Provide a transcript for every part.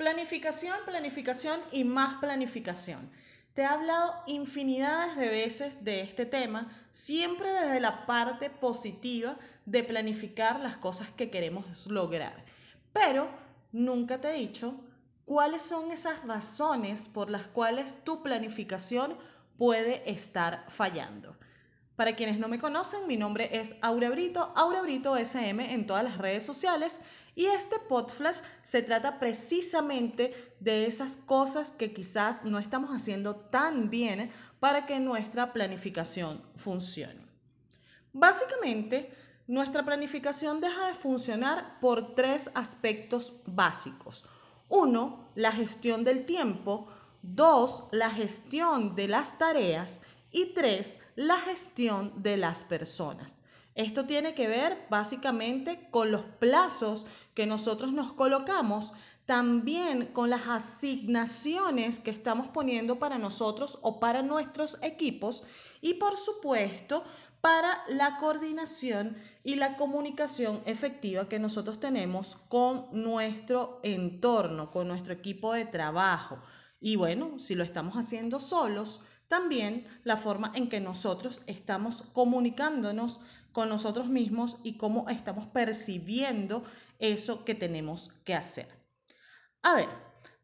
Planificación, planificación y más planificación. Te he hablado infinidades de veces de este tema, siempre desde la parte positiva de planificar las cosas que queremos lograr. Pero nunca te he dicho cuáles son esas razones por las cuales tu planificación puede estar fallando. Para quienes no me conocen, mi nombre es Aura Brito, Aura Brito SM en todas las redes sociales y este podflash se trata precisamente de esas cosas que quizás no estamos haciendo tan bien para que nuestra planificación funcione. Básicamente, nuestra planificación deja de funcionar por tres aspectos básicos. Uno, la gestión del tiempo. Dos, la gestión de las tareas. Y tres, la gestión de las personas. Esto tiene que ver básicamente con los plazos que nosotros nos colocamos, también con las asignaciones que estamos poniendo para nosotros o para nuestros equipos y por supuesto para la coordinación y la comunicación efectiva que nosotros tenemos con nuestro entorno, con nuestro equipo de trabajo. Y bueno, si lo estamos haciendo solos, también la forma en que nosotros estamos comunicándonos con nosotros mismos y cómo estamos percibiendo eso que tenemos que hacer. A ver,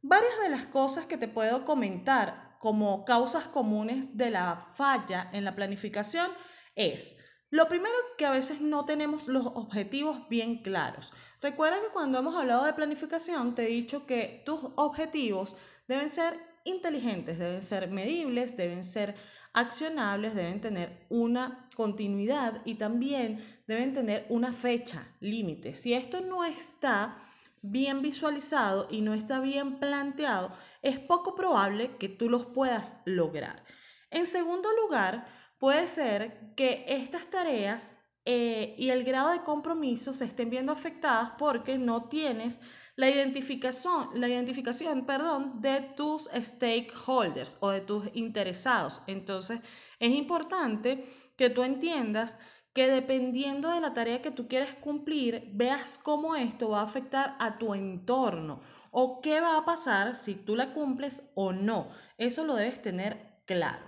varias de las cosas que te puedo comentar como causas comunes de la falla en la planificación es, lo primero que a veces no tenemos los objetivos bien claros. Recuerda que cuando hemos hablado de planificación te he dicho que tus objetivos deben ser inteligentes, deben ser medibles, deben ser accionables, deben tener una continuidad y también deben tener una fecha límite. Si esto no está bien visualizado y no está bien planteado, es poco probable que tú los puedas lograr. En segundo lugar, puede ser que estas tareas eh, y el grado de compromiso se estén viendo afectadas porque no tienes la identificación, la identificación perdón, de tus stakeholders o de tus interesados. Entonces, es importante que tú entiendas que dependiendo de la tarea que tú quieres cumplir, veas cómo esto va a afectar a tu entorno o qué va a pasar si tú la cumples o no. Eso lo debes tener claro.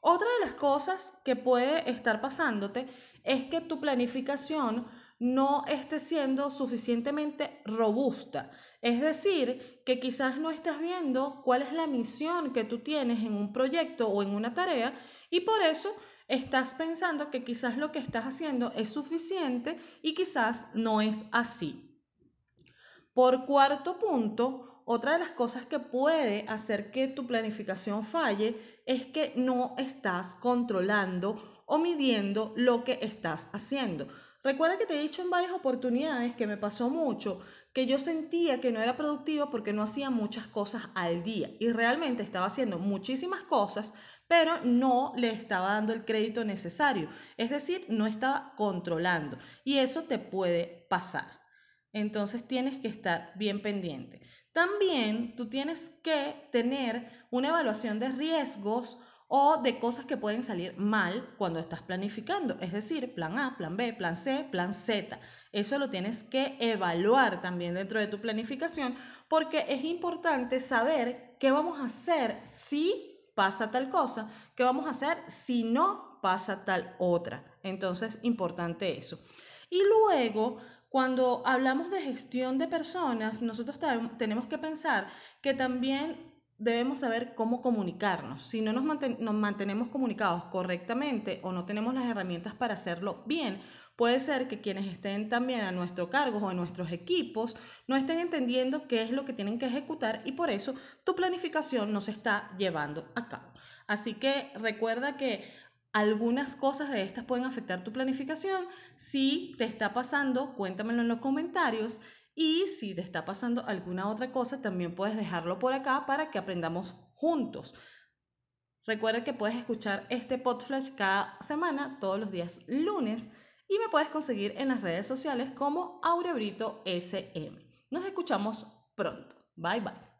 Otra de las cosas que puede estar pasándote es que tu planificación no esté siendo suficientemente robusta. Es decir, que quizás no estás viendo cuál es la misión que tú tienes en un proyecto o en una tarea y por eso estás pensando que quizás lo que estás haciendo es suficiente y quizás no es así. Por cuarto punto, otra de las cosas que puede hacer que tu planificación falle es que no estás controlando o midiendo lo que estás haciendo. Recuerda que te he dicho en varias oportunidades que me pasó mucho, que yo sentía que no era productivo porque no hacía muchas cosas al día y realmente estaba haciendo muchísimas cosas, pero no le estaba dando el crédito necesario, es decir, no estaba controlando y eso te puede pasar. Entonces tienes que estar bien pendiente. También tú tienes que tener una evaluación de riesgos o de cosas que pueden salir mal cuando estás planificando, es decir, plan A, plan B, plan C, plan Z. Eso lo tienes que evaluar también dentro de tu planificación porque es importante saber qué vamos a hacer si pasa tal cosa, qué vamos a hacer si no pasa tal otra. Entonces, importante eso. Y luego, cuando hablamos de gestión de personas, nosotros tenemos que pensar que también debemos saber cómo comunicarnos. Si no nos, mantenemos comunicados correctamente o no tenemos las herramientas para hacerlo bien, puede ser que quienes estén también a nuestro cargo o en nuestros equipos no estén entendiendo qué es lo que tienen que ejecutar y por eso tu planificación no se está llevando a cabo. Así que recuerda que algunas cosas de estas pueden afectar tu planificación. Si te está pasando, cuéntamelo en los comentarios y si te está pasando alguna otra cosa, también puedes dejarlo por acá para que aprendamos juntos. Recuerda que puedes escuchar este podcast cada semana, todos los días lunes, y me puedes conseguir en las redes sociales como Aurebrito SM. Nos escuchamos pronto. Bye bye.